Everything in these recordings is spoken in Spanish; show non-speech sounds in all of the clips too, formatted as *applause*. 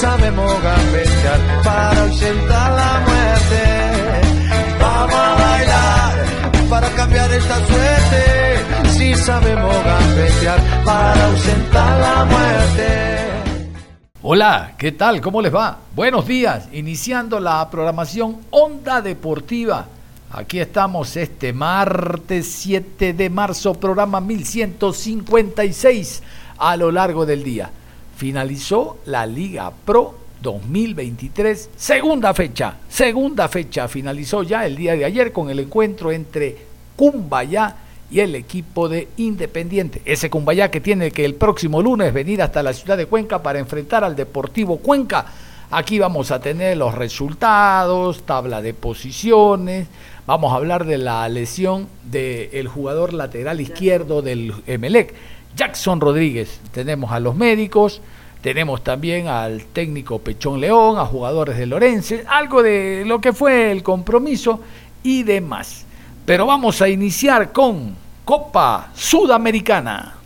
Sabemos gambetear para ausentar la muerte. Vamos a bailar para cambiar esta suerte. Si sabemos gambetear para ausentar la muerte. Hola, ¿qué tal? ¿Cómo les va? Buenos días, iniciando la programación Onda Deportiva. Aquí estamos este martes 7 de marzo, programa 1156 a lo largo del día finalizó la Liga Pro 2023, segunda fecha, segunda fecha, finalizó ya el día de ayer con el encuentro entre Cumbayá y el equipo de Independiente. Ese Cumbayá que tiene que el próximo lunes venir hasta la ciudad de Cuenca para enfrentar al Deportivo Cuenca. Aquí vamos a tener los resultados, tabla de posiciones, vamos a hablar de la lesión del jugador lateral izquierdo del Emelec Jackson Rodríguez. Tenemos a los médicos, tenemos también al técnico Pechón León, a jugadores de Lorense, algo de lo que fue el compromiso y demás. Pero vamos a iniciar con Copa Sudamericana.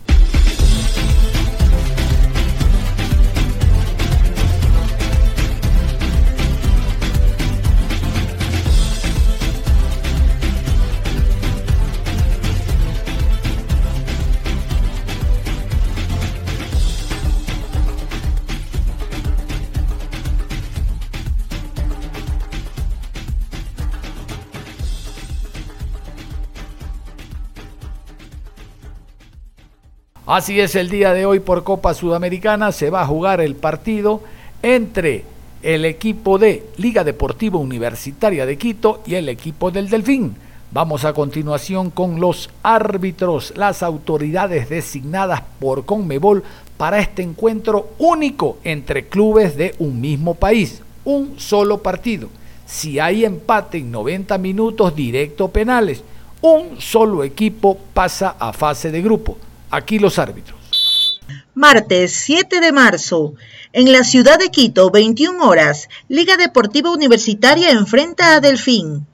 Así es el día de hoy por Copa Sudamericana. Se va a jugar el partido entre el equipo de Liga Deportiva Universitaria de Quito y el equipo del Delfín. Vamos a continuación con los árbitros, las autoridades designadas por Conmebol para este encuentro único entre clubes de un mismo país. Un solo partido. Si hay empate en 90 minutos directo penales, un solo equipo pasa a fase de grupo. Aquí los árbitros. Martes 7 de marzo. En la ciudad de Quito, 21 horas, Liga Deportiva Universitaria enfrenta a Delfín.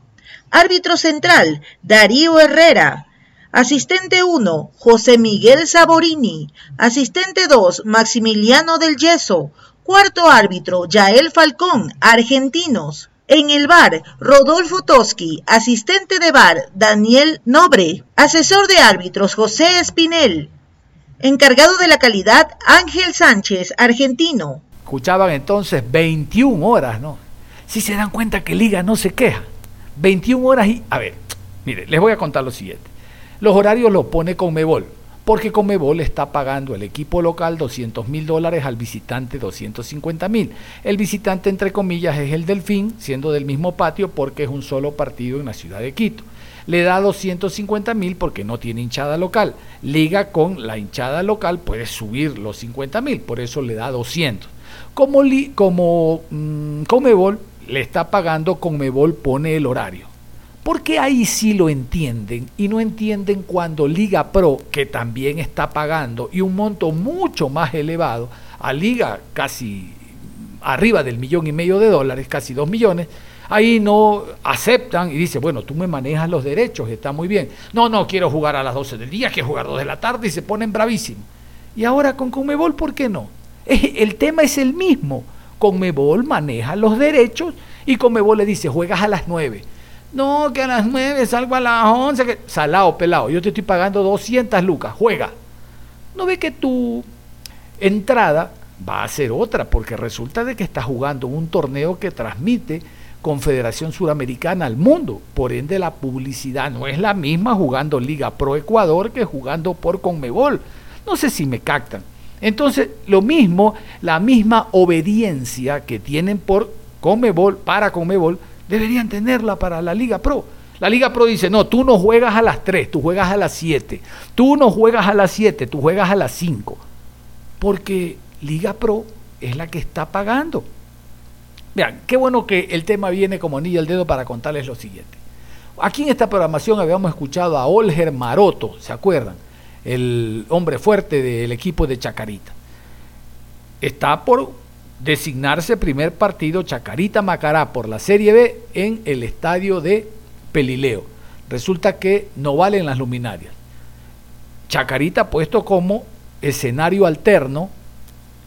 Árbitro central, Darío Herrera. Asistente 1, José Miguel Saborini. Asistente 2, Maximiliano del Yeso. Cuarto árbitro, Yael Falcón, argentinos. En el bar, Rodolfo Toski, asistente de bar, Daniel Nobre, asesor de árbitros, José Espinel, encargado de la calidad, Ángel Sánchez, argentino. Escuchaban entonces 21 horas, ¿no? Si se dan cuenta que Liga no se queja. 21 horas y... A ver, mire, les voy a contar lo siguiente. Los horarios los pone Conmebol porque Comebol está pagando el equipo local 200 mil dólares al visitante 250 mil. El visitante, entre comillas, es el Delfín, siendo del mismo patio porque es un solo partido en la ciudad de Quito. Le da 250 mil porque no tiene hinchada local. Liga con la hinchada local, puede subir los 50 mil, por eso le da 200. Como, como mm, Comebol le está pagando, Comebol pone el horario. Porque ahí sí lo entienden y no entienden cuando Liga Pro, que también está pagando y un monto mucho más elevado, a Liga casi arriba del millón y medio de dólares, casi dos millones, ahí no aceptan y dicen, bueno, tú me manejas los derechos, está muy bien. No, no, quiero jugar a las 12 del día, quiero jugar a 2 de la tarde y se ponen bravísimos. Y ahora con Conmebol, ¿por qué no? El tema es el mismo. Conmebol maneja los derechos y Conmebol le dice, juegas a las 9 no, que a las 9 salgo a las 11. Que... Salado, pelado. Yo te estoy pagando 200 lucas. Juega. No ve que tu entrada va a ser otra, porque resulta de que estás jugando un torneo que transmite Confederación Suramericana al mundo. Por ende, la publicidad no es la misma jugando Liga Pro Ecuador que jugando por Conmebol. No sé si me captan. Entonces, lo mismo, la misma obediencia que tienen por Comebol, para Comebol, deberían tenerla para la Liga Pro. La Liga Pro dice, no, tú no juegas a las 3, tú juegas a las 7. Tú no juegas a las 7, tú juegas a las 5. Porque Liga Pro es la que está pagando. Vean, qué bueno que el tema viene como anillo al dedo para contarles lo siguiente. Aquí en esta programación habíamos escuchado a Olger Maroto, ¿se acuerdan? El hombre fuerte del equipo de Chacarita. Está por designarse primer partido Chacarita Macará por la Serie B en el estadio de Pelileo. Resulta que no valen las luminarias. Chacarita puesto como escenario alterno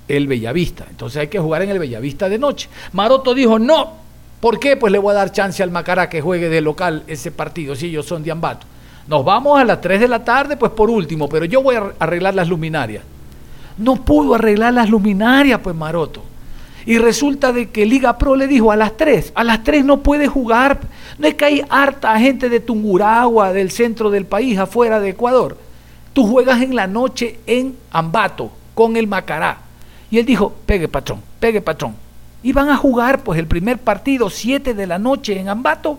el Bellavista. Entonces hay que jugar en el Bellavista de noche. Maroto dijo, no. ¿Por qué? Pues le voy a dar chance al Macará que juegue de local ese partido, si ellos son de Ambato. Nos vamos a las 3 de la tarde, pues por último, pero yo voy a arreglar las luminarias. No pudo arreglar las luminarias, pues Maroto. Y resulta de que Liga Pro le dijo a las 3, a las 3 no puede jugar. No es que hay harta gente de Tunguragua, del centro del país, afuera de Ecuador. Tú juegas en la noche en Ambato con el Macará. Y él dijo, pegue patrón, pegue patrón. Y van a jugar pues el primer partido, 7 de la noche en Ambato,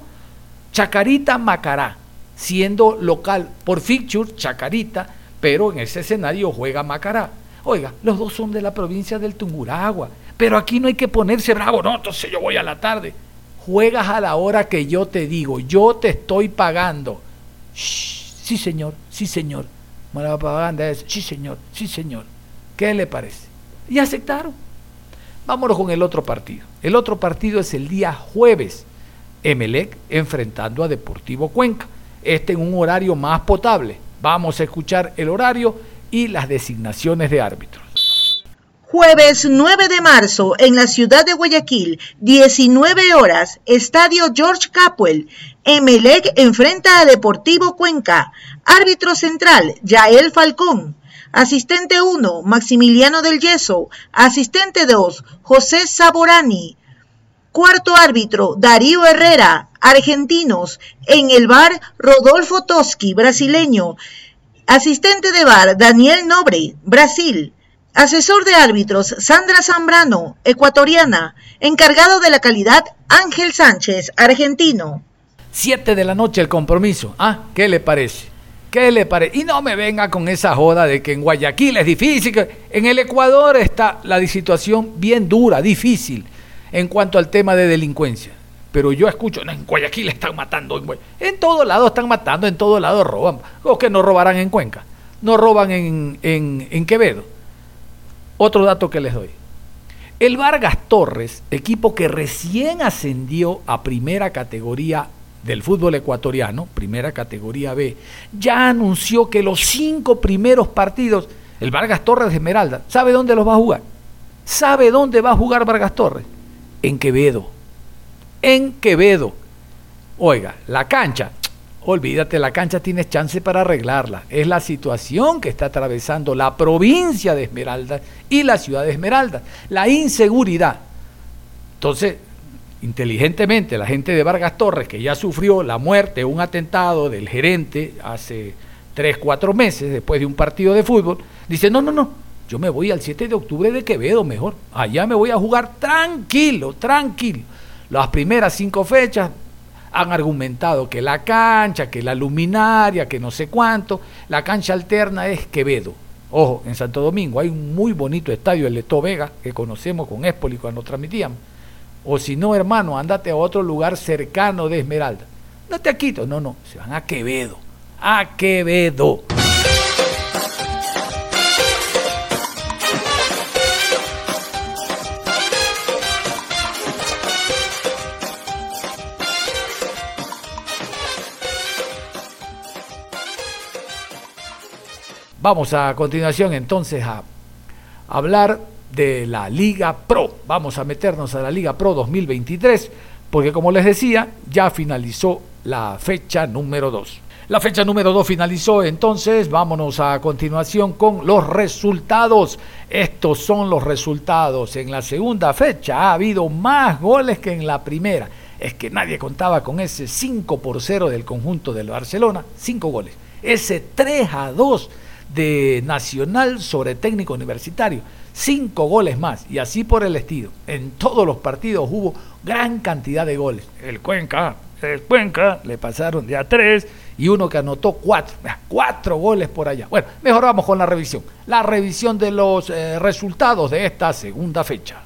Chacarita Macará, siendo local por fixture Chacarita, pero en ese escenario juega Macará. Oiga, los dos son de la provincia del Tunguragua, pero aquí no hay que ponerse bravo, no, entonces yo voy a la tarde. Juegas a la hora que yo te digo, yo te estoy pagando. sí, señor, sí, señor. La propaganda es, sí, señor, sí, señor. ¿Qué le parece? Y aceptaron. Vámonos con el otro partido. El otro partido es el día jueves. Emelec enfrentando a Deportivo Cuenca. Este en un horario más potable. Vamos a escuchar el horario y las designaciones de árbitros. Jueves 9 de marzo en la ciudad de Guayaquil, 19 horas, Estadio George Capwell. Emelec enfrenta a Deportivo Cuenca. Árbitro central, Yael Falcón. Asistente 1, Maximiliano del Yeso. Asistente 2, José Saborani. Cuarto árbitro, Darío Herrera, argentinos. En el bar, Rodolfo Toski, brasileño. Asistente de bar, Daniel Nobre, Brasil. Asesor de árbitros, Sandra Zambrano, ecuatoriana. Encargado de la calidad, Ángel Sánchez, argentino. Siete de la noche el compromiso. Ah, ¿qué le parece? ¿Qué le parece? Y no me venga con esa joda de que en Guayaquil es difícil. En el Ecuador está la situación bien dura, difícil en cuanto al tema de delincuencia. Pero yo escucho, no, en Guayaquil están matando. En, todos lados están matando, en todos lados roban. O que no robarán en Cuenca. No roban en, en, en Quevedo. Otro dato que les doy. El Vargas Torres, equipo que recién ascendió a primera categoría del fútbol ecuatoriano, primera categoría B, ya anunció que los cinco primeros partidos, el Vargas Torres de Esmeralda, ¿sabe dónde los va a jugar? ¿Sabe dónde va a jugar Vargas Torres? En Quevedo. En Quevedo. Oiga, la cancha, olvídate, la cancha tienes chance para arreglarla. Es la situación que está atravesando la provincia de Esmeralda y la ciudad de Esmeralda. La inseguridad. Entonces, inteligentemente la gente de Vargas Torres, que ya sufrió la muerte, un atentado del gerente hace tres, cuatro meses, después de un partido de fútbol, dice, no, no, no, yo me voy al 7 de octubre de Quevedo mejor, allá me voy a jugar tranquilo, tranquilo. Las primeras cinco fechas han argumentado que la cancha, que la luminaria, que no sé cuánto, la cancha alterna es Quevedo. Ojo, en Santo Domingo hay un muy bonito estadio, el Leto Vega, que conocemos con Espoli cuando transmitíamos o si no, hermano, andate a otro lugar cercano de Esmeralda. No te Quito, no, no, se van a Quevedo. A Quevedo. Vamos a continuación entonces a hablar de la Liga Pro. Vamos a meternos a la Liga Pro 2023 porque como les decía, ya finalizó la fecha número 2. La fecha número 2 finalizó, entonces vámonos a continuación con los resultados. Estos son los resultados. En la segunda fecha ha habido más goles que en la primera. Es que nadie contaba con ese 5 por 0 del conjunto del Barcelona. 5 goles. Ese 3 a 2 de Nacional sobre técnico universitario. Cinco goles más y así por el estilo. En todos los partidos hubo gran cantidad de goles. El Cuenca, el Cuenca, le pasaron de a tres y uno que anotó cuatro, cuatro goles por allá. Bueno, mejor vamos con la revisión. La revisión de los eh, resultados de esta segunda fecha.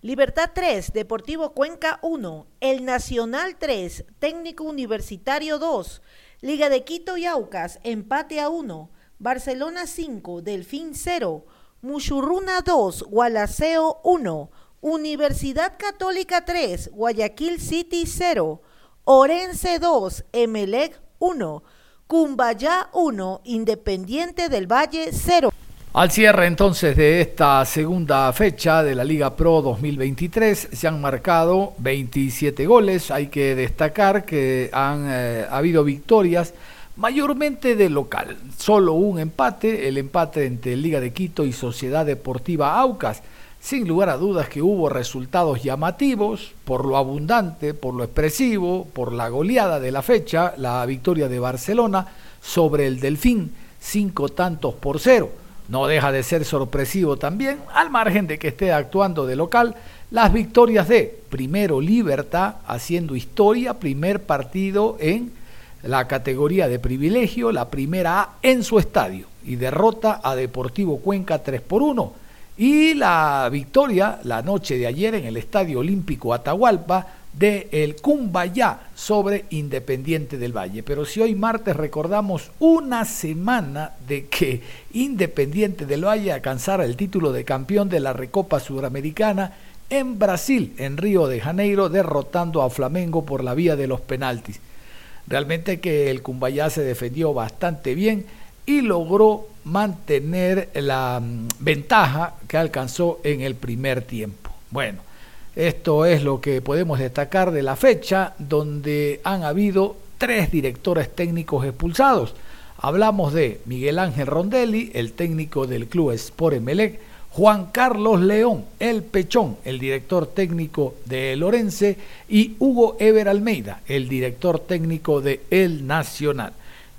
Libertad 3, Deportivo Cuenca 1, El Nacional 3, Técnico Universitario 2, Liga de Quito y Aucas, empate a 1, Barcelona 5, Delfín 0, Muchurruna 2, Gualaceo 1, Universidad Católica 3, Guayaquil City 0, Orense 2, Emelec 1, Cumbayá 1, Independiente del Valle 0. Al cierre entonces de esta segunda fecha de la Liga Pro 2023 se han marcado 27 goles. Hay que destacar que han eh, habido victorias mayormente de local. Solo un empate, el empate entre Liga de Quito y Sociedad Deportiva Aucas. Sin lugar a dudas que hubo resultados llamativos por lo abundante, por lo expresivo, por la goleada de la fecha, la victoria de Barcelona sobre el Delfín, cinco tantos por cero no deja de ser sorpresivo también, al margen de que esté actuando de local, las victorias de primero Libertad haciendo historia, primer partido en la categoría de privilegio, la primera A en su estadio y derrota a Deportivo Cuenca 3 por 1. Y la victoria la noche de ayer en el Estadio Olímpico Atahualpa de el Cumbayá sobre Independiente del Valle. Pero si hoy martes recordamos una semana de que Independiente del Valle alcanzara el título de campeón de la Recopa Sudamericana en Brasil, en Río de Janeiro, derrotando a Flamengo por la vía de los penaltis. Realmente que el Cumbayá se defendió bastante bien y logró mantener la mm, ventaja que alcanzó en el primer tiempo. Bueno, esto es lo que podemos destacar de la fecha donde han habido tres directores técnicos expulsados. Hablamos de Miguel Ángel Rondelli, el técnico del club Sport Emelec, Juan Carlos León, el Pechón, el director técnico de Lorense, y Hugo Ever Almeida, el director técnico de El Nacional.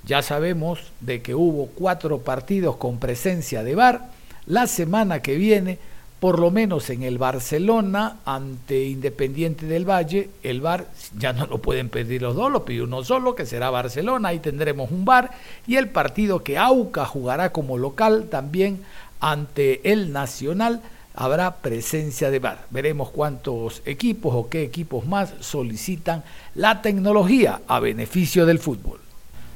Ya sabemos de que hubo cuatro partidos con presencia de VAR. La semana que viene por lo menos en el Barcelona ante Independiente del Valle, el VAR ya no lo pueden pedir los dos, lo pide uno solo, que será Barcelona, ahí tendremos un VAR, y el partido que AUCA jugará como local también ante el Nacional habrá presencia de VAR. Veremos cuántos equipos o qué equipos más solicitan la tecnología a beneficio del fútbol.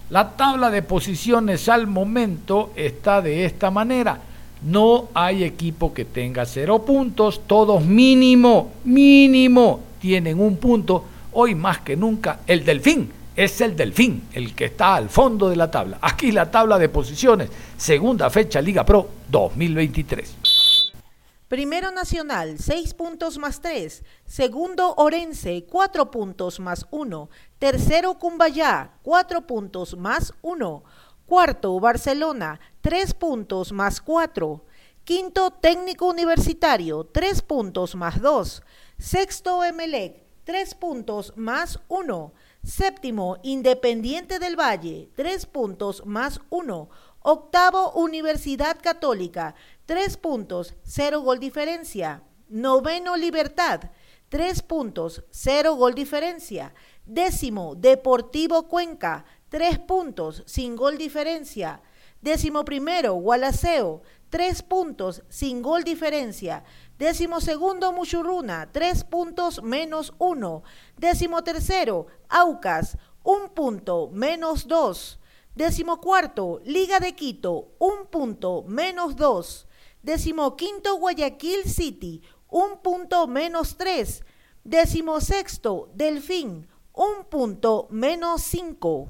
La tabla de posiciones al momento está de esta manera. No hay equipo que tenga cero puntos, todos mínimo, mínimo tienen un punto. Hoy más que nunca el delfín es el delfín, el que está al fondo de la tabla. Aquí la tabla de posiciones, segunda fecha Liga Pro 2023. Primero Nacional, 6 puntos más 3. Segundo Orense, 4 puntos más 1. Tercero Cumbayá, 4 puntos más 1. Cuarto, Barcelona, 3 puntos más 4. Quinto, Técnico Universitario, 3 puntos más 2. Sexto, Emelec, 3 puntos más 1. Séptimo, Independiente del Valle, 3 puntos más 1. Octavo, Universidad Católica, 3 puntos, 0 gol diferencia. Noveno, Libertad, 3 puntos, 0 gol diferencia. Décimo, Deportivo Cuenca, tres puntos, sin gol diferencia. Décimo primero, Gualaceo, tres puntos, sin gol diferencia. Décimo segundo, Muchurruna, tres puntos menos uno. Décimo tercero, Aucas, un punto menos dos. Décimo cuarto, Liga de Quito, un punto menos dos. Décimo quinto, Guayaquil City, un punto menos tres. Décimo sexto, Delfín, un punto menos cinco.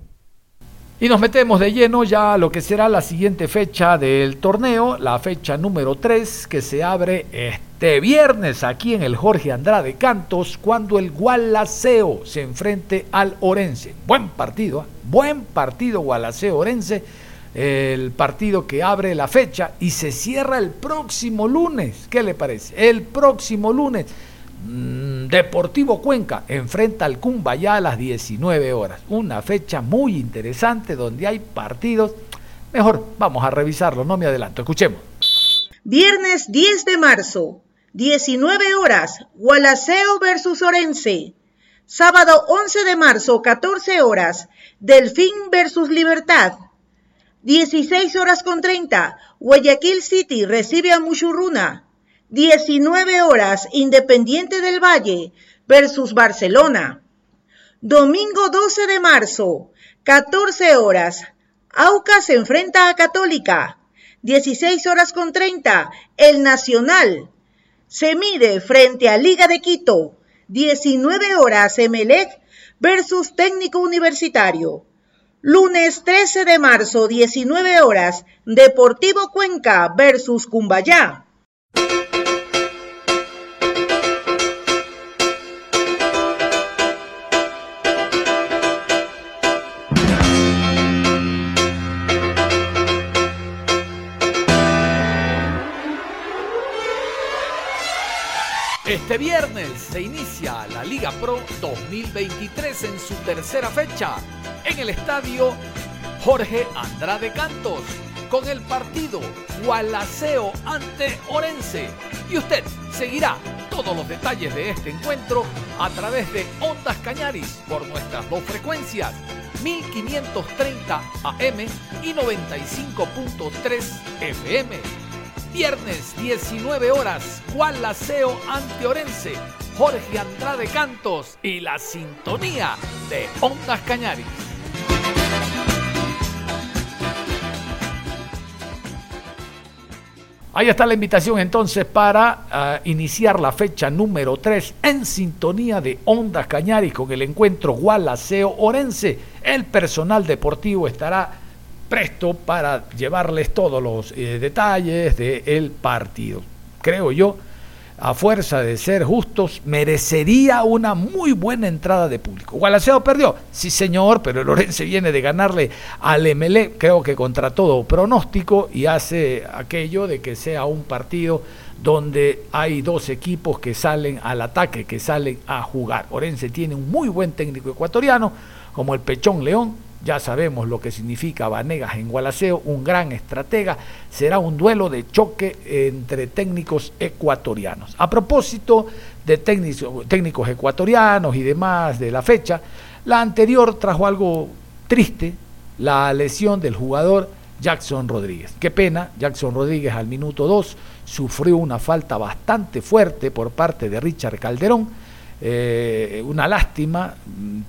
Y nos metemos de lleno ya a lo que será la siguiente fecha del torneo, la fecha número 3 que se abre este viernes aquí en el Jorge Andrade Cantos cuando el Gualaceo se enfrente al Orense. Buen partido, ¿eh? buen partido Gualaceo Orense, el partido que abre la fecha y se cierra el próximo lunes. ¿Qué le parece? El próximo lunes Deportivo Cuenca enfrenta al Cumbayá a las 19 horas. Una fecha muy interesante donde hay partidos Mejor vamos a revisarlo, no me adelanto. Escuchemos. Viernes 10 de marzo, 19 horas, Gualaceo versus Orense. Sábado 11 de marzo, 14 horas, Delfín versus Libertad. 16 horas con 30, Guayaquil City recibe a Muchurruna. 19 horas, Independiente del Valle versus Barcelona. Domingo 12 de marzo, 14 horas, Aucas se enfrenta a Católica. 16 horas con 30, El Nacional. Se mide frente a Liga de Quito. 19 horas, Emelec versus Técnico Universitario. Lunes 13 de marzo, 19 horas, Deportivo Cuenca versus Cumbayá. Este viernes se inicia la Liga Pro 2023 en su tercera fecha en el estadio Jorge Andrade Cantos con el partido Gualaceo ante Orense. Y usted seguirá todos los detalles de este encuentro a través de Ondas Cañaris por nuestras dos frecuencias, 1530 AM y 95.3 FM. Viernes 19 horas, Gualaceo ante Orense, Jorge Andrade Cantos y la sintonía de Ondas Cañaris. Ahí está la invitación entonces para uh, iniciar la fecha número 3 en sintonía de Ondas Cañaris con el encuentro Gualaceo Orense. El personal deportivo estará presto para llevarles todos los eh, detalles del partido. Creo yo a fuerza de ser justos, merecería una muy buena entrada de público. Gualaceo perdió, sí señor, pero *laughs* el Lorense viene de ganarle al MLE, creo que contra todo pronóstico, y hace aquello de que sea un partido donde hay dos equipos que salen al ataque, que salen a jugar. Orense tiene un muy buen técnico ecuatoriano, como el Pechón León, ya sabemos lo que significa Vanegas en Gualaceo, un gran estratega. Será un duelo de choque entre técnicos ecuatorianos. A propósito de técnicos, ecuatorianos y demás de la fecha, la anterior trajo algo triste, la lesión del jugador Jackson Rodríguez. Qué pena, Jackson Rodríguez al minuto 2 sufrió una falta bastante fuerte por parte de Richard Calderón eh, una lástima,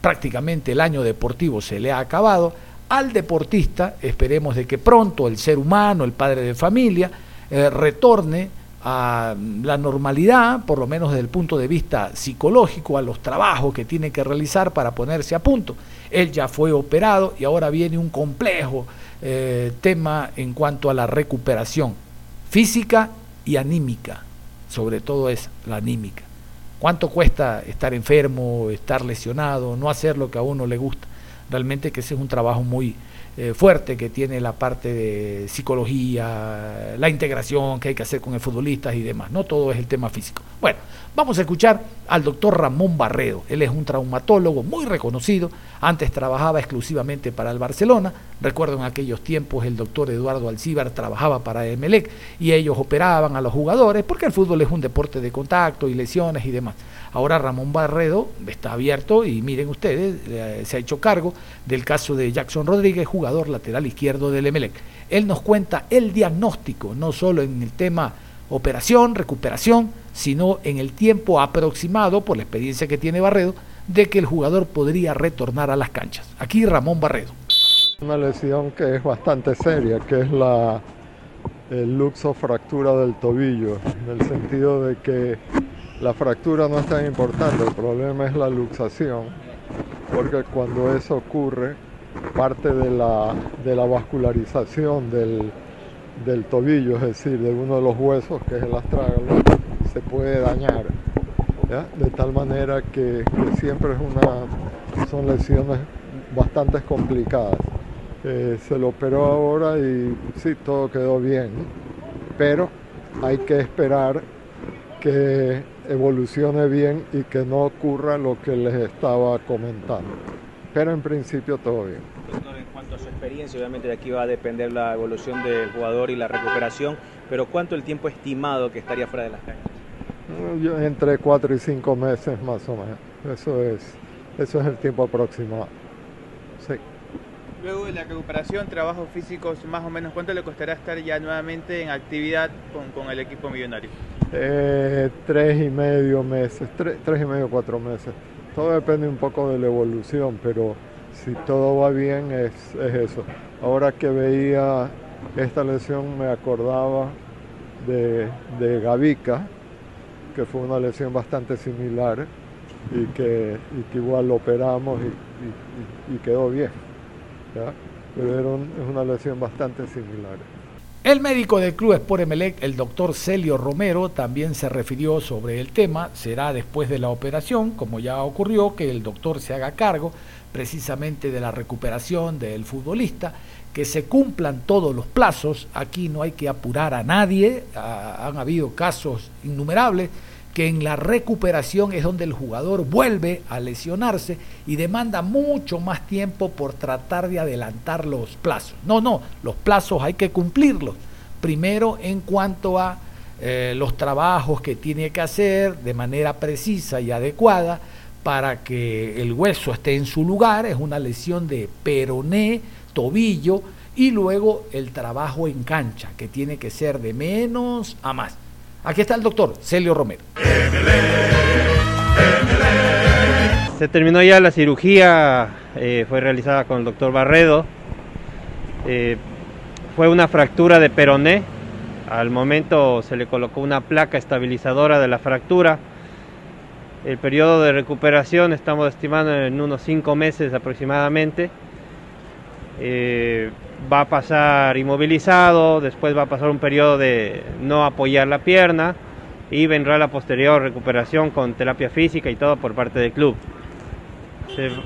prácticamente el año deportivo se le ha acabado. Al deportista, esperemos de que pronto el ser humano, el padre de familia, eh, retorne a la normalidad, por lo menos desde el punto de vista psicológico, a los trabajos que tiene que realizar para ponerse a punto. Él ya fue operado y ahora viene un complejo eh, tema en cuanto a la recuperación física y anímica, sobre todo es la anímica. ¿Cuánto cuesta estar enfermo, estar lesionado, no hacer lo que a uno le gusta? Realmente que ese es un trabajo muy eh, fuerte que tiene la parte de psicología, la integración que hay que hacer con el futbolista y demás. No todo es el tema físico. Bueno, Vamos a escuchar al doctor Ramón Barredo. Él es un traumatólogo muy reconocido. Antes trabajaba exclusivamente para el Barcelona. Recuerdo en aquellos tiempos el doctor Eduardo Alcíbar trabajaba para Emelec y ellos operaban a los jugadores porque el fútbol es un deporte de contacto y lesiones y demás. Ahora Ramón Barredo está abierto y miren ustedes, eh, se ha hecho cargo del caso de Jackson Rodríguez, jugador lateral izquierdo del Emelec. Él nos cuenta el diagnóstico, no solo en el tema operación, recuperación, sino en el tiempo aproximado, por la experiencia que tiene Barredo, de que el jugador podría retornar a las canchas. Aquí Ramón Barredo. Una lesión que es bastante seria, que es la el luxofractura del tobillo, en el sentido de que la fractura no es tan importante, el problema es la luxación, porque cuando eso ocurre, parte de la, de la vascularización del, del tobillo, es decir, de uno de los huesos, que es el astrágalo, se puede dañar. De tal manera que, siempre son lesiones bastante complicadas. Eh, se lo operó ahora y sí, todo quedó bien, pero hay que esperar que evolucione bien y que no ocurra lo que les estaba comentando. Pero en principio todo bien. Doctor, ¿en cuánto se experiencia, obviamente de aquí va a depender la evolución del jugador y la recuperación, pero ¿cuánto el tiempo estimado que estaría fuera de las canchas? entre cuatro y cinco meses más o menos. Eso es, eso es el tiempo aproximado. Sí. Luego de la recuperación, trabajos físicos, más o menos, ¿cuánto le costará estar ya nuevamente en actividad con, el equipo millonario? Eh, tres y medio meses, tres, tres y medio, cuatro meses. Todo depende un poco de la evolución, pero si todo va bien es, es eso. Ahora que veía esta lesión me acordaba de, de Gavica, que fue una lesión bastante similar y que, igual lo operamos y, quedó bien. Pero es una lesión bastante similar. El médico del Club Sport Emelec, el doctor Celio Romero, también se refirió sobre el tema. Será después de la operación, como ya ocurrió, que el doctor se haga cargo precisamente de la recuperación del futbolista, que se cumplan todos los plazos. Aquí no hay que apurar a nadie. han habido casos innumerables que en la recuperación es donde el jugador vuelve a lesionarse y demanda mucho más tiempo por tratar de adelantar los plazos. No, no, los plazos hay que cumplirlos. Primero en cuanto a eh, los trabajos que tiene que hacer de manera precisa y adecuada para que el hueso esté en su lugar, es una lesión de peroné, tobillo, y luego el trabajo en cancha, que tiene que ser de menos a más. Aquí está el doctor Celio Romero. Se terminó ya la cirugía, eh, fue realizada con el doctor Barredo. Eh, fue una fractura de peroné. Al momento se le colocó una placa estabilizadora de la fractura. El periodo de recuperación estamos estimando en unos cinco meses aproximadamente. Eh, va a pasar inmovilizado, después va a pasar un periodo de no apoyar la pierna y vendrá la posterior recuperación con terapia física y todo por parte del club.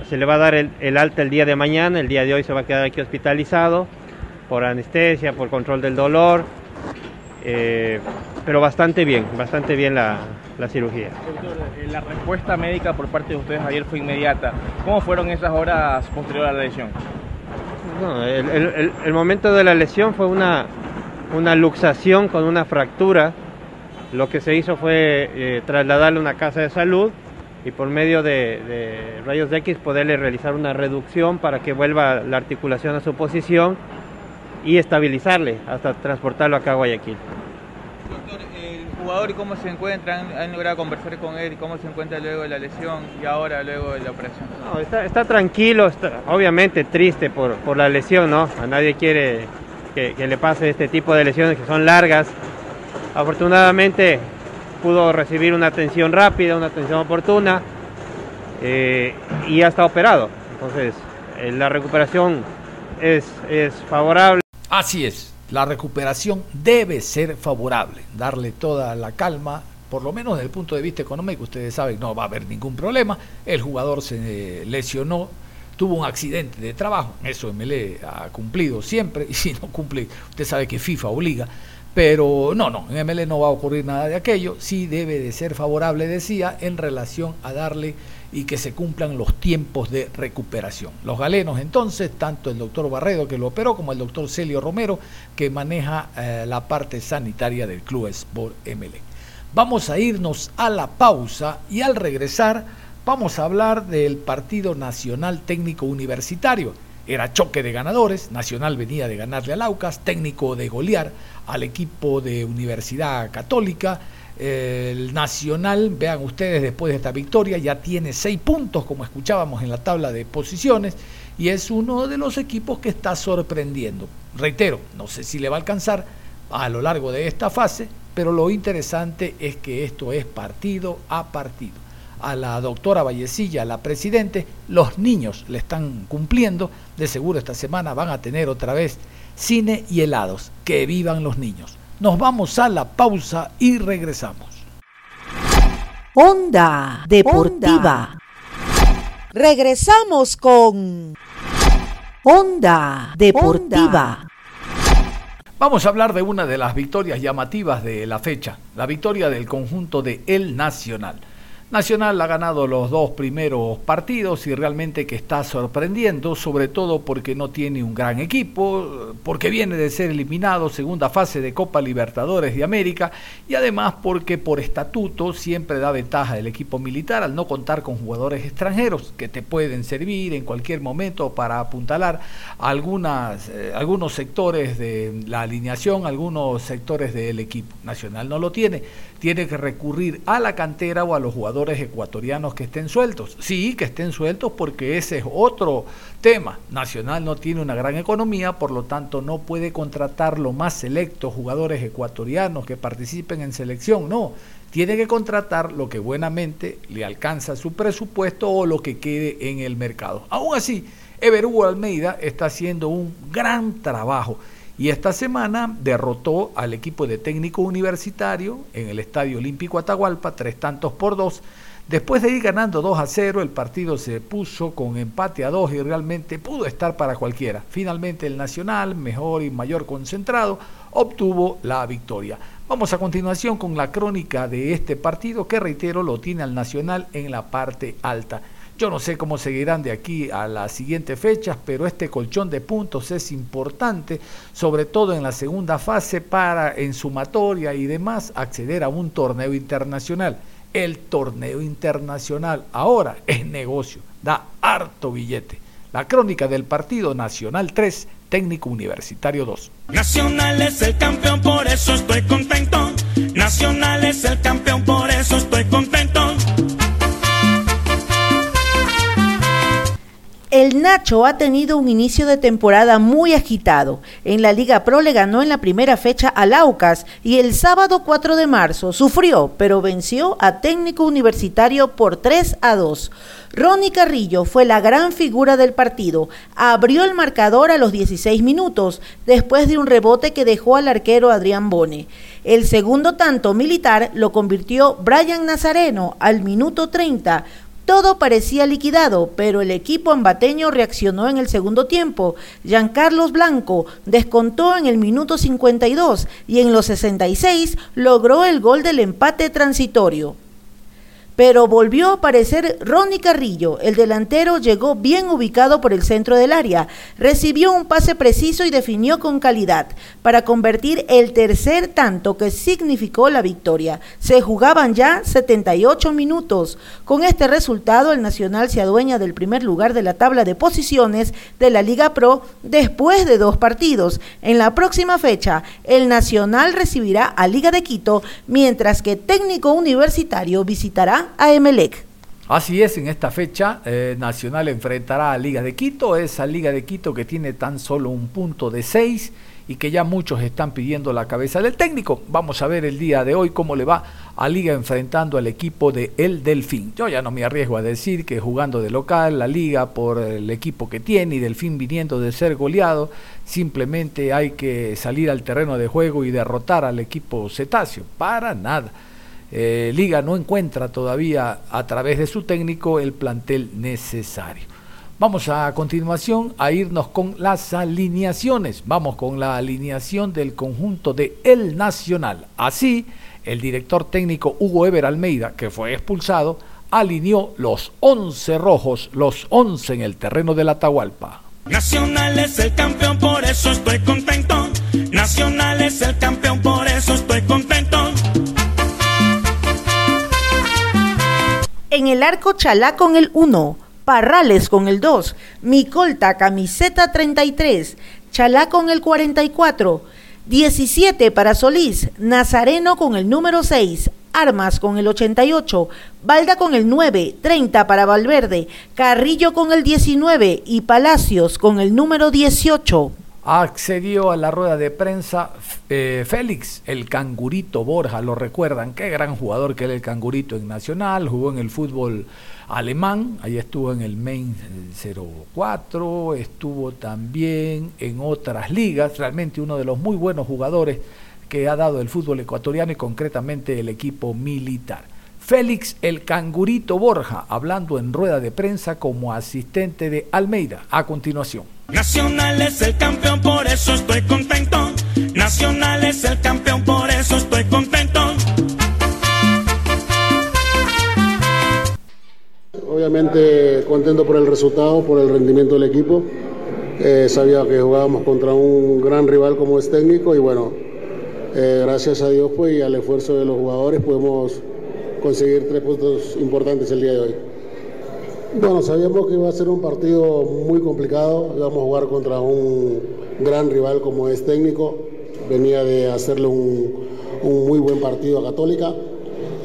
Se, le va a dar el, alta el día de mañana, el día de hoy se va a quedar aquí hospitalizado por anestesia, por control del dolor, eh, pero bastante bien, bastante bien la, la cirugía. Eh, la respuesta médica por parte de ustedes ayer fue inmediata. ¿Cómo fueron esas horas posteriores a la lesión? No, el, momento de la lesión fue una, una luxación con una fractura. Lo que se hizo fue eh, trasladarle a una casa de salud y por medio de, rayos X poderle realizar una reducción para que vuelva la articulación a su posición y estabilizarle hasta transportarlo acá a Guayaquil jugador y cómo se encuentra? ¿Han, logrado conversar con él? ¿Cómo se encuentra luego de la lesión y ahora luego de la operación? está, tranquilo, obviamente triste por, por, la lesión, ¿no? A nadie quiere que, le pase este tipo de lesiones que son largas. Afortunadamente pudo recibir una atención rápida, una atención oportuna eh, y ya está operado. Entonces, eh, la recuperación es, es favorable. Así es la recuperación debe ser favorable, darle toda la calma, por lo menos desde el punto de vista económico, ustedes saben, no va a haber ningún problema, el jugador se lesionó, tuvo un accidente de trabajo, eso MLE ha cumplido siempre, *laughs* y si no cumple, usted sabe que FIFA obliga, pero no, no, en MLE no va a ocurrir nada de aquello, sí debe de ser favorable, decía, en relación a darle y que se cumplan los tiempos de recuperación. Los galenos entonces, tanto el doctor Barredo que lo operó como el doctor Celio Romero que maneja eh, la parte sanitaria del Club Sport ML. Vamos a irnos a la pausa y al regresar vamos a hablar del Partido Nacional Técnico Universitario. Era choque de ganadores, Nacional venía de ganarle al Aucas, técnico de golear al equipo de Universidad Católica, el Nacional, vean ustedes, después de esta victoria ya tiene seis puntos, como escuchábamos en la tabla de posiciones, y es uno de los equipos que está sorprendiendo. Reitero, no sé si le va a alcanzar a lo largo de esta fase, pero lo interesante es que esto es partido a partido. A la doctora Vallecilla, la presidente, los niños le están cumpliendo, de seguro esta semana van a tener otra vez cine y helados. Que vivan los niños. Nos vamos a la pausa y regresamos. Onda Deportiva. Regresamos con Onda Deportiva. Vamos a hablar de una de las victorias llamativas de la fecha, la victoria del conjunto de El Nacional. Nacional ha ganado los dos primeros partidos y realmente que está sorprendiendo, sobre todo porque no tiene un gran equipo, porque viene de ser eliminado segunda fase de Copa Libertadores de América y además porque por estatuto siempre da ventaja el equipo militar al no contar con jugadores extranjeros que te pueden servir en cualquier momento para apuntalar algunas, eh, algunos sectores de la alineación, algunos sectores del equipo. Nacional no lo tiene, tiene que recurrir a la cantera o a los jugadores ecuatorianos que estén sueltos. Sí, que estén sueltos porque ese es otro tema. Nacional no tiene una gran economía, por lo tanto no puede contratar lo más selectos jugadores ecuatorianos que participen en selección. No, tiene que contratar lo que buenamente le alcanza su presupuesto o lo que quede en el mercado. Aún así, Ever Hugo Almeida está haciendo un gran trabajo y esta semana derrotó al equipo de técnico universitario en el Estadio Olímpico Atahualpa, tres tantos por dos. Después de ir ganando 2 a 0, el partido se puso con empate a 2 y realmente pudo estar para cualquiera. Finalmente el Nacional, mejor y mayor concentrado, obtuvo la victoria. Vamos a continuación con la crónica de este partido que reitero lo tiene al Nacional en la parte alta. Yo no sé cómo seguirán de aquí a las siguientes fechas, pero este colchón de puntos es importante, sobre todo en la segunda fase para en sumatoria y demás acceder a un torneo internacional. El torneo internacional ahora es negocio, da harto billete. La crónica del partido Nacional 3, Técnico Universitario 2. Nacional es el campeón, por eso estoy contento. Nacional es el campeón, por eso estoy contento. El Nacho ha tenido un inicio de temporada muy agitado. En la Liga Pro le ganó en la primera fecha al Aucas y el sábado 4 de marzo sufrió, pero venció a Técnico Universitario por 3 a 2. Ronnie Carrillo fue la gran figura del partido. Abrió el marcador a los 16 minutos, después de un rebote que dejó al arquero Adrián Bone. El segundo tanto militar lo convirtió Brian Nazareno al minuto 30 todo parecía liquidado, pero el equipo ambateño reaccionó en el segundo tiempo. Giancarlos Blanco descontó en el minuto 52 y en los 66 logró el gol del empate transitorio pero volvió a aparecer Ronnie Carrillo. El delantero llegó bien ubicado por el centro del área, recibió un pase preciso y definió con calidad para convertir el tercer tanto que significó la victoria. Se jugaban ya 78 minutos. Con este resultado, el Nacional se adueña del primer lugar de la tabla de posiciones de la Liga Pro después de dos partidos. En la próxima fecha, el Nacional recibirá a Liga de Quito, mientras que Técnico Universitario visitará a Emelec. Así es, en esta fecha eh, Nacional enfrentará a Liga de Quito, esa Liga de Quito que tiene tan solo un punto de seis y que ya muchos están pidiendo la cabeza del técnico. Vamos a ver el día de hoy cómo le va a Liga enfrentando al equipo de El Delfín. Yo ya no me arriesgo a decir que jugando de local, la Liga por el equipo que tiene y Delfín viniendo de ser goleado, simplemente hay que salir al terreno de juego y derrotar al equipo cetáceo. Para nada. Eh, Liga no encuentra todavía a través de su técnico el plantel necesario. Vamos a continuación a irnos con las alineaciones. Vamos con la alineación del conjunto de El Nacional. Así, el director técnico Hugo Ever Almeida, que fue expulsado, alineó los 11 rojos, los 11 en el terreno del Atahualpa. Nacional es el campeón, por eso estoy contento. Nacional es el campeón, por eso estoy contento. En el arco Chalá con el 1, Parrales con el 2, Micolta camiseta 33, Chalá con el 44, 17 para Solís, Nazareno con el número 6, Armas con el 88, Balda con el 9, 30 para Valverde, Carrillo con el 19 y Palacios con el número 18 accedió a la rueda de prensa eh, Félix, el cangurito Borja, lo recuerdan, qué gran jugador que era el cangurito en Nacional, jugó en el fútbol alemán, ahí estuvo en el Main 04, estuvo también en otras ligas, realmente uno de los muy buenos jugadores que ha dado el fútbol ecuatoriano y concretamente el equipo militar. Félix el Cangurito Borja, hablando en rueda de prensa como asistente de Almeida. A continuación. Nacional es el campeón, por eso estoy contento. Nacional es el campeón, por eso estoy contento. obviamente contento por el resultado, por el rendimiento del equipo. Eh, sabía que jugábamos contra un gran rival como es técnico y bueno, eh, gracias a Dios pues, y al esfuerzo de los jugadores podemos conseguir tres puntos importantes el día de hoy. Bueno, sabíamos que iba a ser un partido muy complicado, íbamos a jugar contra un gran rival como es técnico, venía de hacerle un, un muy buen partido a Católica.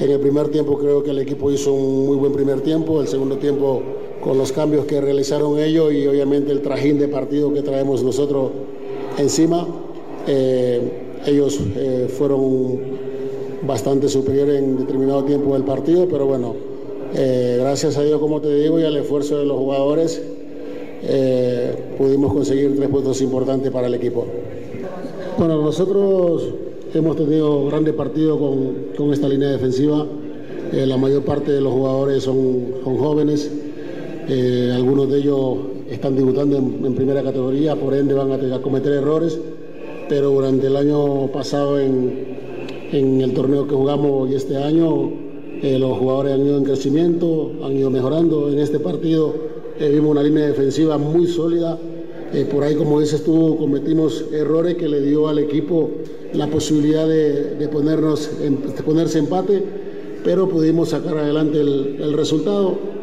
En el primer tiempo creo que el equipo hizo un muy buen primer tiempo, el segundo tiempo con los cambios que realizaron ellos y obviamente el trajín de partido que traemos nosotros encima, eh, ellos eh, fueron bastante superiores en determinado tiempo del partido, pero bueno, eh, gracias a Dios, como te digo, y al esfuerzo de los jugadores, pudimos conseguir tres puntos importantes para el equipo. Bueno, nosotros hemos tenido grandes partidos con, con esta línea defensiva. la mayor parte de los jugadores son, son jóvenes. Eh, algunos de ellos están debutando en, primera categoría, por ende van a, cometer errores, pero durante el año pasado en, el torneo que jugamos y este año, eh, los jugadores han ido en crecimiento, han ido mejorando. En este partido eh, vimos una línea defensiva muy sólida. por ahí, como dices tú, cometimos errores que le dio al equipo la posibilidad de, ponernos, ponerse empate, pero pudimos sacar adelante el resultado.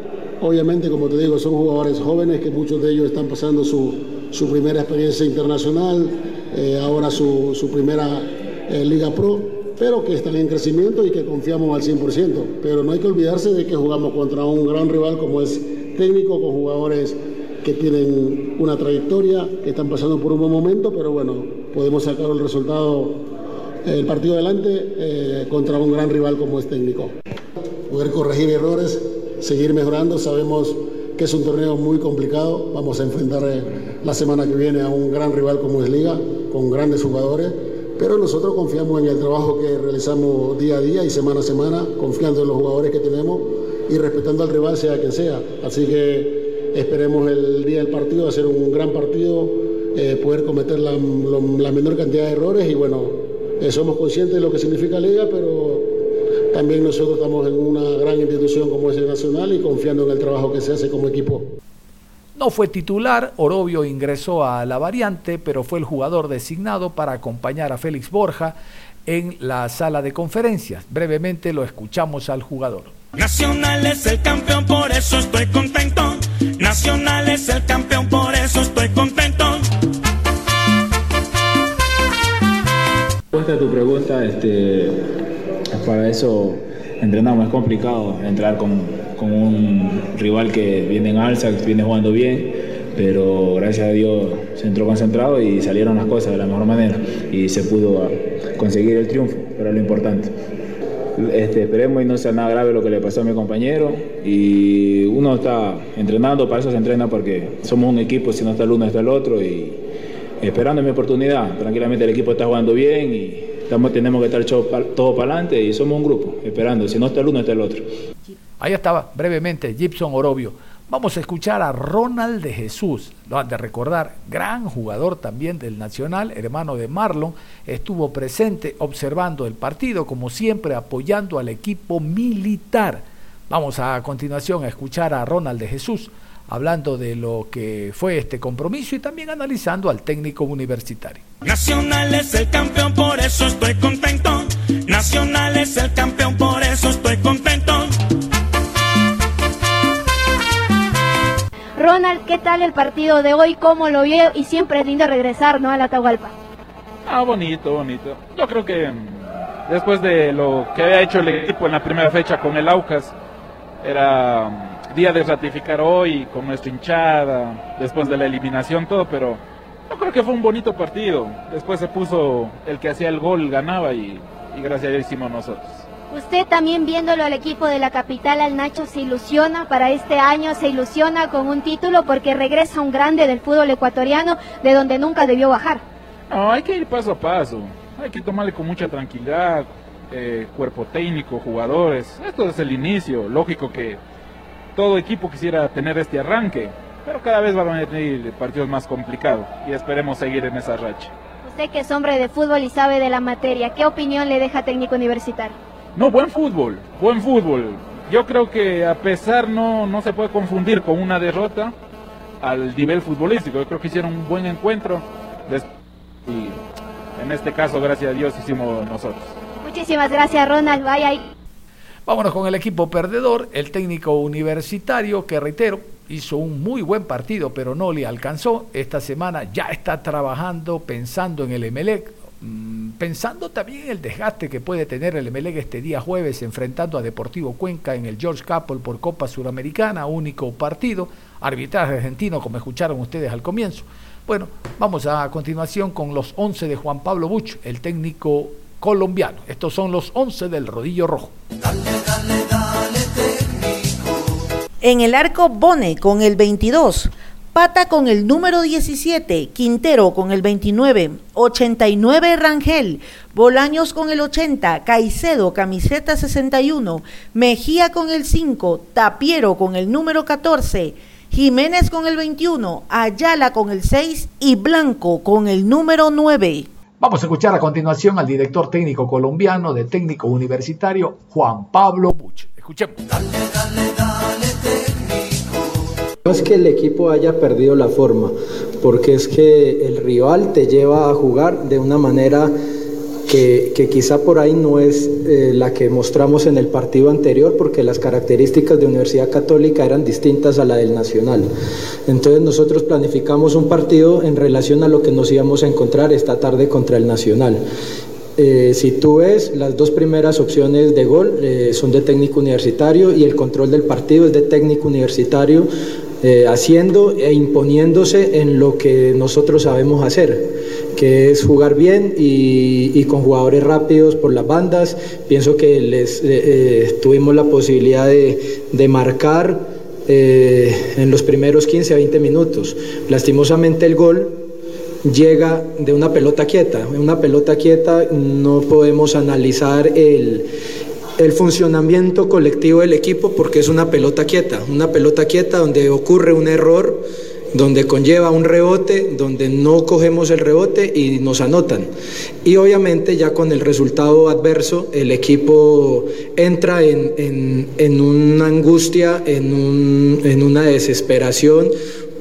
Obviamente, como te digo, son jugadores jóvenes que muchos de ellos están pasando su, primera experiencia internacional, eh, ahora su, primera eh, Liga Pro, pero que están en crecimiento y que confiamos al 100%. Pero no hay que olvidarse de que jugamos contra un gran rival como es técnico, con jugadores que tienen una trayectoria, que están pasando por un buen momento, pero bueno, podemos sacar el resultado, el partido adelante eh, contra un gran rival como es técnico. Poder corregir errores seguir mejorando. Sabemos que es un torneo muy complicado. Vamos a enfrentar eh, la semana que viene a un gran rival como es Liga, con grandes jugadores. Pero nosotros confiamos en el trabajo que realizamos día a día y semana a semana, confiando en los jugadores que tenemos y respetando al rival sea quien sea. Así que esperemos el día del partido hacer un gran partido, eh, poder cometer la, menor cantidad de errores y bueno, eh, somos conscientes de lo que significa Liga, pero también nosotros estamos en una gran institución como es el Nacional y confiando en el trabajo que se hace como equipo. No fue titular, Orobio ingresó a la variante, pero fue el jugador designado para acompañar a Félix Borja en la sala de conferencias. Brevemente lo escuchamos al jugador. Nacional es el campeón, por eso estoy contento. Nacional es el campeón, por eso estoy contento. Respuesta a tu pregunta, este, para eso entrenamos, es complicado entrar con, un rival que viene en alza, que viene jugando bien, pero gracias a Dios se entró concentrado y salieron las cosas de la mejor manera y se pudo conseguir el triunfo, pero lo importante. Este, esperemos y no sea nada grave lo que le pasó a mi compañero y uno está entrenando, para eso se entrena porque somos un equipo, si no está el uno está el otro y esperando mi oportunidad. Tranquilamente el equipo está jugando bien y tenemos que estar todo para adelante y somos un grupo, esperando. Si no está el uno, está el otro. Ahí estaba brevemente Gibson Orobio. Vamos a escuchar a Ronald de Jesús, lo han de recordar, gran jugador también del Nacional, hermano de Marlon, estuvo presente observando el partido, como siempre apoyando al equipo militar. Vamos a continuación a escuchar a Ronald de Jesús hablando de lo que fue este compromiso y también analizando al técnico universitario. Nacional es el campeón, por eso estoy contento. Nacional es el campeón, por eso estoy contento. Ronald, ¿qué tal el partido de hoy? ¿Cómo lo vio? Y siempre es lindo regresar, ¿no? A la Atahualpa. Ah, bonito, bonito. Yo creo que mm, después de lo que había hecho el equipo en la primera fecha con el Aucas, era día de ratificar hoy con nuestra hinchada, después de la eliminación, todo, pero yo creo que fue un bonito partido. Después se puso el que hacía el gol, ganaba y, gracias a Dios hicimos nosotros. Usted también viéndolo al equipo de la capital, al Nacho, se ilusiona para este año, se ilusiona con un título porque regresa un grande del fútbol ecuatoriano de donde nunca debió bajar. No, hay que ir paso a paso, hay que tomarle con mucha tranquilidad, eh, cuerpo técnico, jugadores. Esto es el inicio, lógico que todo equipo quisiera tener este arranque, pero cada vez van a venir partidos más complicados y esperemos seguir en esa racha. Usted que es hombre de fútbol y sabe de la materia, ¿qué opinión le deja técnico universitario? No, buen fútbol, buen fútbol. yo creo que a pesar no, no se puede confundir con una derrota al nivel futbolístico. Yo creo que hicieron un buen encuentro y en este caso, gracias a Dios, hicimos nosotros. Muchísimas gracias, Ronald. Vaya. Vámonos con el equipo perdedor, el técnico universitario que reitero, hizo un muy buen partido, pero no le alcanzó. Esta semana ya está trabajando, pensando en el Emelec, mm, pensando también en el desgaste que puede tener el Emelec este día jueves enfrentando a Deportivo Cuenca en el George Capel por Copa Suramericana, único partido, arbitraje argentino como escucharon ustedes al comienzo. Bueno, vamos a continuación con los 11 de Juan Pablo Buch, el técnico colombiano. Estos son los 11 del Rodillo Rojo. En el arco Bone con el 22, Pata con el número 17, Quintero con el 29, 89 Rangel, Bolaños con el 80, Caicedo camiseta 61, Mejía con el 5, Tapiero con el número 14, Jiménez con el 21, Ayala con el 6 y Blanco con el número 9. Vamos a escuchar a continuación al director técnico colombiano de técnico universitario, Juan Pablo Buch. Escuchemos. No es que el equipo haya perdido la forma, porque es que el rival te lleva a jugar de una manera que, quizá por ahí no es eh, la que mostramos en el partido anterior, porque las características de Universidad Católica eran distintas a la del Nacional. Entonces nosotros planificamos un partido en relación a lo que nos íbamos a encontrar esta tarde contra el Nacional. Eh, si tú ves, las dos primeras opciones de gol eh, son de técnico universitario y el control del partido es de técnico universitario haciendo e imponiéndose en lo que nosotros sabemos hacer, que es jugar bien y, con jugadores rápidos por las bandas. Pienso que les eh, eh, tuvimos la posibilidad de, marcar en los primeros 15 a 20 minutos. Lastimosamente el gol llega de una pelota quieta. En una pelota quieta no podemos analizar el funcionamiento colectivo del equipo porque es una pelota quieta, una pelota quieta donde ocurre un error, donde conlleva un rebote, donde no cogemos el rebote y nos anotan. Y obviamente ya con el resultado adverso el equipo entra en, una angustia, en, en una desesperación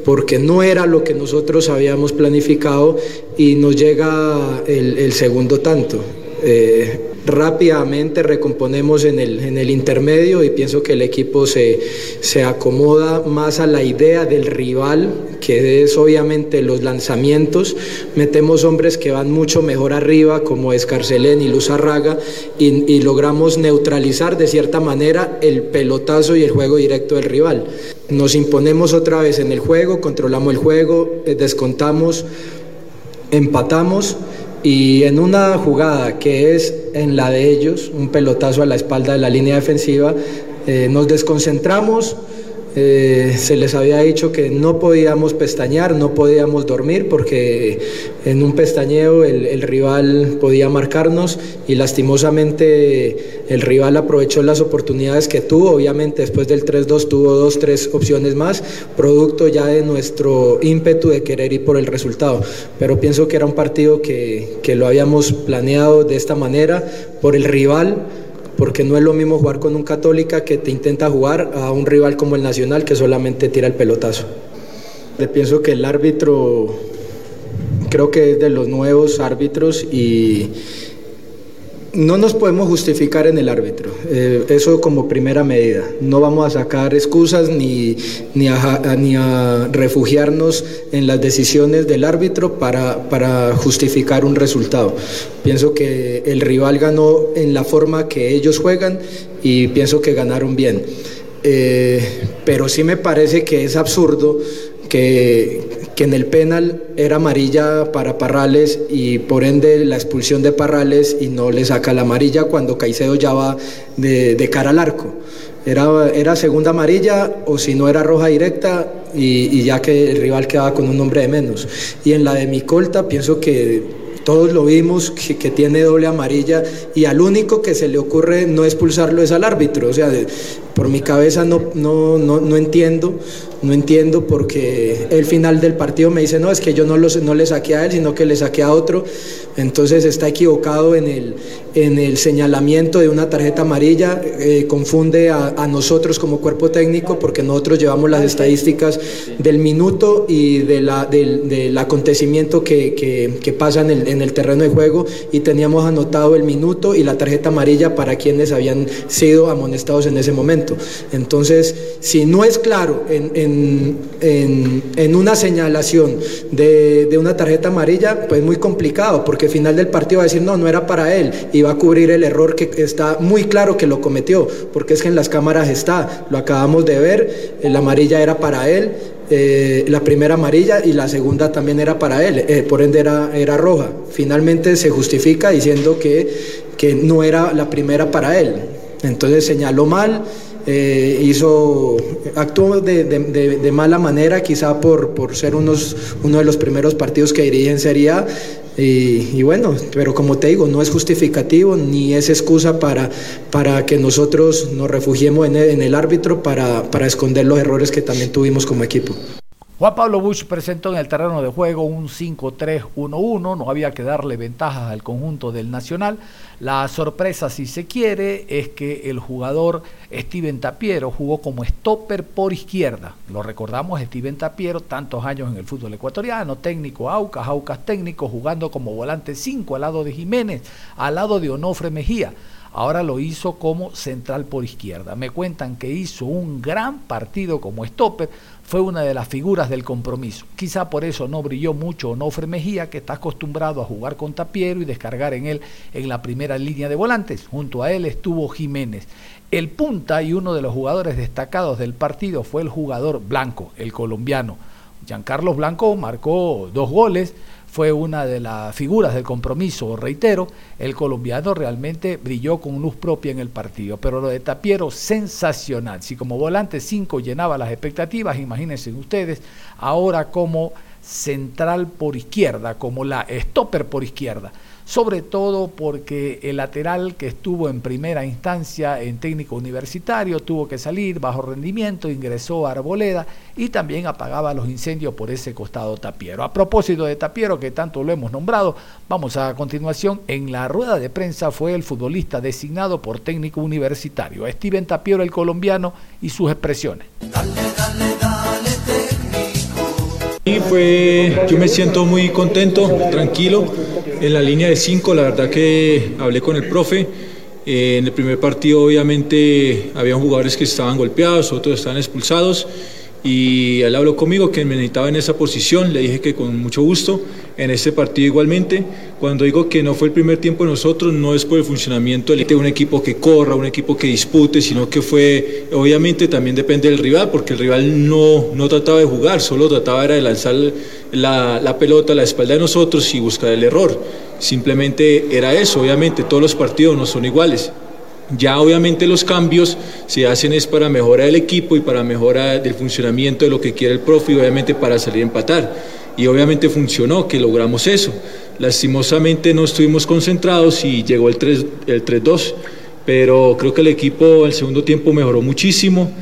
porque no era lo que nosotros habíamos planificado y nos llega el, segundo tanto. Eh, rápidamente recomponemos en el, en el intermedio y pienso que el equipo se, se acomoda más a la idea del rival, que es obviamente los lanzamientos. Metemos hombres que van mucho mejor arriba, como Escarcelén y Luz Arraga, y, y logramos neutralizar de cierta manera el pelotazo y el juego directo del rival. Nos imponemos otra vez en el juego, controlamos el juego, eh, descontamos, empatamos y en una jugada que es en la de ellos, un pelotazo a la espalda de la línea defensiva, eh, nos desconcentramos, eh, se les había dicho que no podíamos pestañear, no podíamos dormir porque en un pestañeo el, rival podía marcarnos y lastimosamente el rival aprovechó las oportunidades que tuvo, obviamente después del 3-2 tuvo dos, tres opciones más, producto ya de nuestro ímpetu de querer ir por el resultado, pero pienso que era un partido que, que lo habíamos planeado de esta manera por el rival porque no es lo mismo jugar con un católica que te intenta jugar a un rival como el Nacional que solamente tira el pelotazo. Pienso que el árbitro creo que es de los nuevos árbitros y no nos podemos justificar en el árbitro, eh, eso como primera medida. No vamos a sacar excusas ni, ni, a, refugiarnos en las decisiones del árbitro para, para, justificar un resultado. Pienso que el rival ganó en la forma que ellos juegan y pienso que ganaron bien. Eh, pero sí me parece que es absurdo que, que en el penal era amarilla para Parrales y por ende la expulsión de Parrales y no le saca la amarilla cuando Caicedo ya va de, cara al arco. Era, era, segunda amarilla o si no era roja directa y, ya que el rival quedaba con un hombre de menos. Y en la de Micolta pienso que todos lo vimos que, que, tiene doble amarilla y al único que se le ocurre no expulsarlo es al árbitro. O sea, por mi cabeza no, no, no, no entiendo, no entiendo porque el final del partido me dice, no, es que yo no, los, no le saqué a él, sino que le saqué a otro. Entonces está equivocado en el, en el señalamiento de una tarjeta amarilla, eh, confunde a, nosotros como cuerpo técnico porque nosotros llevamos las estadísticas del minuto y de la, del, del acontecimiento que, que, que pasa en el terreno de juego y teníamos anotado el minuto y la tarjeta amarilla para quienes habían sido amonestados en ese momento. Entonces, si no es claro en, en, en, una señalación de, de, una tarjeta amarilla, pues muy complicado, porque al final del partido va a decir, no, no era para él, y va a cubrir el error que está muy claro que lo cometió, porque es que en las cámaras está, lo acabamos de ver, la amarilla era para él, eh, la primera amarilla y la segunda también era para él, eh, por ende era, era roja. Finalmente se justifica diciendo que, que no era la primera para él. Entonces señaló mal, eh, hizo, actuó de, de, de, mala manera, quizá por, por ser unos, uno de los primeros partidos que dirige en Serie A. Y, y, bueno, pero como te digo, no es justificativo ni es excusa para, para que nosotros nos refugiemos en el, en el árbitro para, para esconder los errores que también tuvimos como equipo. Juan Pablo Bush presentó en el terreno de juego un 5-3-1-1, no había que darle ventajas al conjunto del Nacional. La sorpresa, si se quiere, es que el jugador Steven Tapiero jugó como stopper por izquierda. Lo recordamos, Steven Tapiero, tantos años en el fútbol ecuatoriano, técnico Aucas, Aucas técnico, jugando como volante 5 al lado de Jiménez, al lado de Onofre Mejía. Ahora lo hizo como central por izquierda. Me cuentan que hizo un gran partido como stopper, fue una de las figuras del compromiso. Quizá por eso no brilló mucho Onofre Mejía, que está acostumbrado a jugar con Tapiero y descargar en él en la primera línea de volantes. Junto a él estuvo Jiménez. El punta y uno de los jugadores destacados del partido fue el jugador Blanco, el colombiano. Giancarlos Blanco marcó dos goles, fue una de las figuras del compromiso, reitero, el colombiano realmente brilló con luz propia en el partido, pero lo de Tapiero sensacional, si como volante 5 llenaba las expectativas, imagínense ustedes, ahora como central por izquierda, como la stopper por izquierda, sobre todo porque el lateral que estuvo en primera instancia en técnico universitario tuvo que salir bajo rendimiento, ingresó a Arboleda y también apagaba los incendios por ese costado Tapiero. A propósito de Tapiero, que tanto lo hemos nombrado, vamos a continuación. En la rueda de prensa fue el futbolista designado por técnico universitario, Steven Tapiero, el colombiano, y sus expresiones. Dale, dale, dale, y fue, yo me siento muy contento, tranquilo. En la línea de 5, la verdad que hablé con el profe. Eh, en el primer partido, obviamente, había jugadores que estaban golpeados, otros estaban expulsados y él habló conmigo que me necesitaba en esa posición, le dije que con mucho gusto, en este partido igualmente. Cuando digo que no fue el primer tiempo de nosotros, no es por el funcionamiento de un equipo que corra, un equipo que dispute, sino que fue, obviamente también depende del rival, porque el rival no, no trataba de jugar, solo trataba era de lanzar la, la pelota a la espalda de nosotros y buscar el error. Simplemente era eso, obviamente todos los partidos no son iguales. Ya obviamente los cambios se hacen es para mejorar el equipo y para mejora del funcionamiento de lo que quiere el profe y obviamente para salir a empatar. Y obviamente funcionó, que logramos eso. Lastimosamente no estuvimos concentrados y llegó el 3-2, el pero creo que el equipo el segundo tiempo mejoró muchísimo.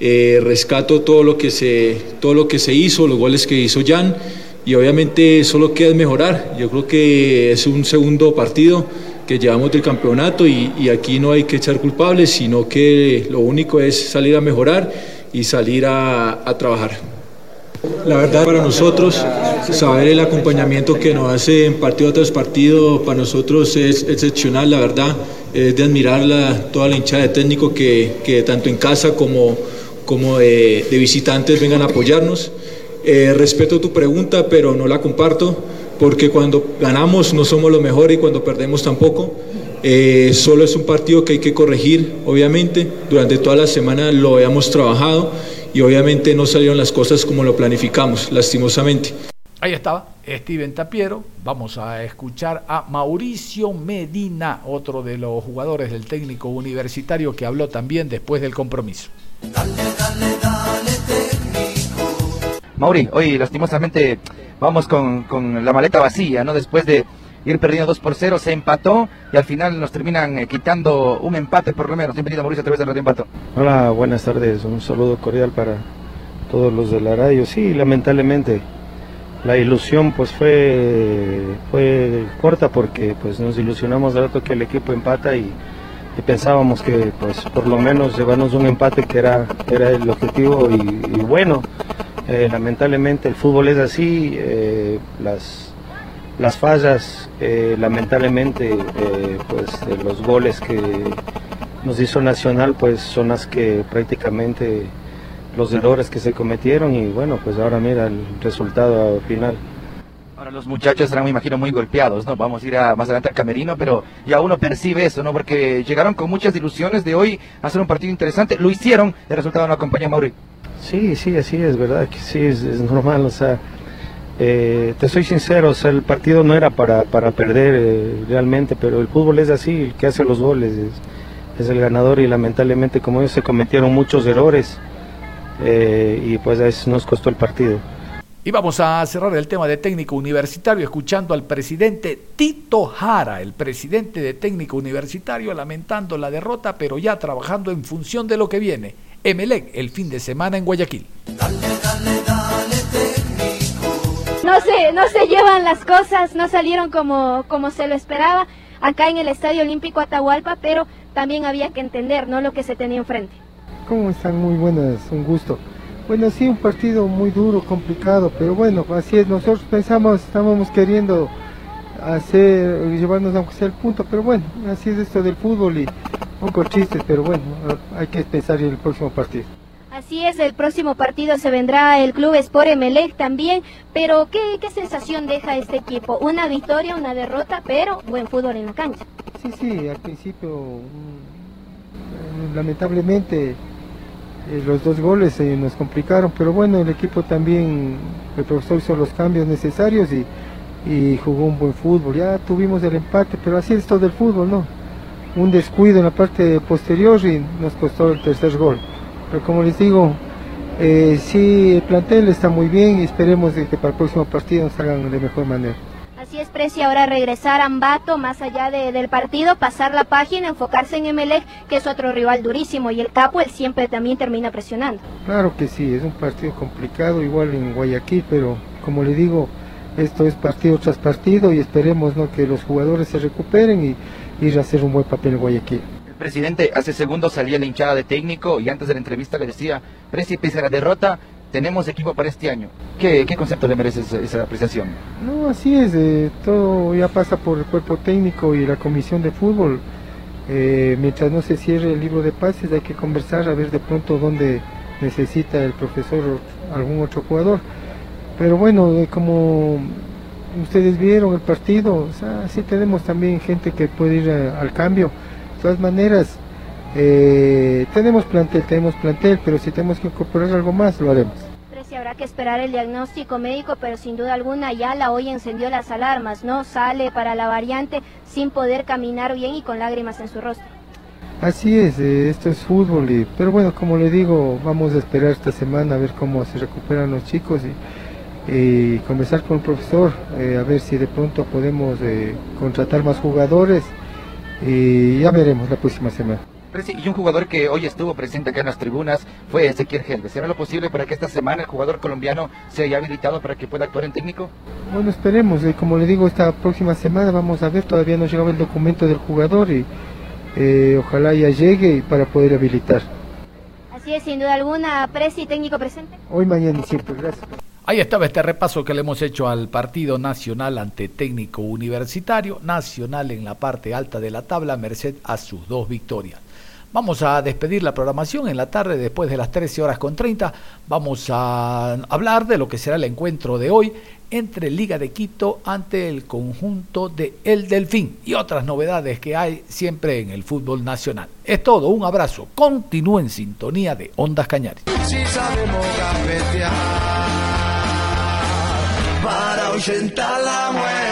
Eh, rescato todo lo, que se, todo lo que se hizo, los goles que hizo Jan y obviamente solo queda mejorar. Yo creo que es un segundo partido que llevamos del campeonato y, y, aquí no hay que echar culpables, sino que lo único es salir a mejorar y salir a, a trabajar. La verdad para nosotros, saber el acompañamiento que nos hace en partido tras partido, para nosotros es excepcional, la verdad, es de admirar la, toda la hinchada de técnico que, que tanto en casa como, como de, de visitantes vengan a apoyarnos. Eh, respeto tu pregunta, pero no la comparto porque cuando ganamos no somos los mejores y cuando perdemos tampoco. Eh, solo es un partido que hay que corregir, obviamente. Durante toda la semana lo habíamos trabajado y obviamente no salieron las cosas como lo planificamos, lastimosamente. Ahí estaba Steven Tapiero. Vamos a escuchar a Mauricio Medina, otro de los jugadores del técnico universitario que habló también después del compromiso. Dale, dale, dale, Mauri, hoy lastimosamente vamos con, con, la maleta vacía, ¿no? Después de ir perdiendo 2 por 0, se empató y al final nos terminan eh, quitando un empate por lo menos. Bienvenido Mauricio a través de Radio Empato. Hola, buenas tardes. Un saludo cordial para todos los de la radio. Sí, lamentablemente la ilusión pues fue fue corta porque pues nos ilusionamos de rato que el equipo empata y, pensábamos que pues por lo menos llevarnos un empate que era era el objetivo y bueno eh, lamentablemente el fútbol es así eh, las las fallas eh, lamentablemente pues los goles que nos hizo Nacional pues son las que prácticamente los errores que se cometieron y bueno, pues ahora mira el resultado final. Ahora los muchachos estarán, me imagino, muy golpeados, ¿no? Vamos a ir a, más adelante al camerino, pero ya uno percibe eso, ¿no? Porque llegaron con muchas ilusiones de hoy a hacer un partido interesante, lo hicieron, el resultado no acompaña Mauri. Sí, sí, así es, verdad que sí, es, normal, o sea, eh, te soy sincero, o sea, el partido no era para, para perder eh, realmente, pero el fútbol es así, el que hace los goles es, el ganador y lamentablemente como ellos se cometieron muchos errores eh, y pues eso nos costó el partido. Y vamos a cerrar el tema de técnico universitario escuchando al presidente Tito Jara, el presidente de técnico universitario, lamentando la derrota, pero ya trabajando en función de lo que viene. Emelec el fin de semana en Guayaquil. No se, no se llevan las cosas, no salieron como, como se lo esperaba acá en el Estadio Olímpico Atahualpa, pero también había que entender ¿no? lo que se tenía enfrente. ¿Cómo están? Muy buenas, un gusto. Bueno, sí, un partido muy duro, complicado, pero bueno, así es. Nosotros pensamos, estábamos queriendo hacer, llevarnos aunque sea el punto, pero bueno, así es esto del fútbol y un poco chistes, pero bueno, hay que pensar en el próximo partido. Así es, el próximo partido se vendrá el Club Sport Emelec también, pero ¿qué, ¿qué sensación deja este equipo? Una victoria, una derrota, pero buen fútbol en la cancha. Sí, sí, al principio, mm, lamentablemente, eh, los dos goles nos complicaron, pero bueno, el equipo también, el profesor hizo los cambios necesarios y, y jugó un buen fútbol. Ya tuvimos el empate, pero así es todo el fútbol, ¿no? Un descuido en la parte posterior y nos costó el tercer gol. Pero como les digo, eh, sí, el plantel está muy bien y esperemos de que para el próximo partido nos hagan de mejor manera. Así es, Preci, ahora regresar a Ambato, más allá de, del partido, pasar la página, enfocarse en Emelec, que es otro rival durísimo, y el Capo, él siempre también termina presionando. Claro que sí, es un partido complicado, igual en Guayaquil, pero como le digo, esto es partido tras partido y esperemos ¿no? que los jugadores se recuperen y ir a hacer un buen papel en Guayaquil. Presidente, hace segundos salía la hinchada de técnico y antes de la entrevista le decía, a la derrota, tenemos equipo para este año. ¿Qué, qué concepto le merece esa, esa apreciación? No, así es, eh, todo ya pasa por el cuerpo técnico y la comisión de fútbol. Eh, mientras no se cierre el libro de pases hay que conversar a ver de pronto dónde necesita el profesor algún otro jugador. Pero bueno, eh, como ustedes vieron el partido, o sea, sí tenemos también gente que puede ir a, al cambio. De todas maneras, eh, tenemos plantel, tenemos plantel, pero si tenemos que incorporar algo más, lo haremos. Preci, habrá que esperar el diagnóstico médico, pero sin duda alguna ya la hoy encendió las alarmas, ¿no? Sale para la variante sin poder caminar bien y con lágrimas en su rostro. Así es, eh, esto es fútbol, y, pero bueno, como le digo, vamos a esperar esta semana a ver cómo se recuperan los chicos y, y conversar con el profesor, eh, a ver si de pronto podemos eh, contratar más jugadores y ya veremos la próxima semana. Presi, y un jugador que hoy estuvo presente acá en las tribunas fue Ezequiel Helves. ¿Será lo posible para que esta semana el jugador colombiano sea ya habilitado para que pueda actuar en técnico? Bueno, esperemos, eh, como le digo, esta próxima semana vamos a ver, todavía no llegaba el documento del jugador y eh, ojalá ya llegue para poder habilitar. Así es, sin duda alguna, Preci, técnico presente. Hoy, mañana y siempre, gracias. Ahí estaba este repaso que le hemos hecho al partido nacional ante técnico universitario, nacional en la parte alta de la tabla, merced a sus dos victorias. Vamos a despedir la programación en la tarde después de las 13 horas con 30. Vamos a hablar de lo que será el encuentro de hoy entre Liga de Quito ante el conjunto de El Delfín y otras novedades que hay siempre en el fútbol nacional. Es todo, un abrazo. Continúe en sintonía de Ondas Cañares. Ahuyentar la muerte.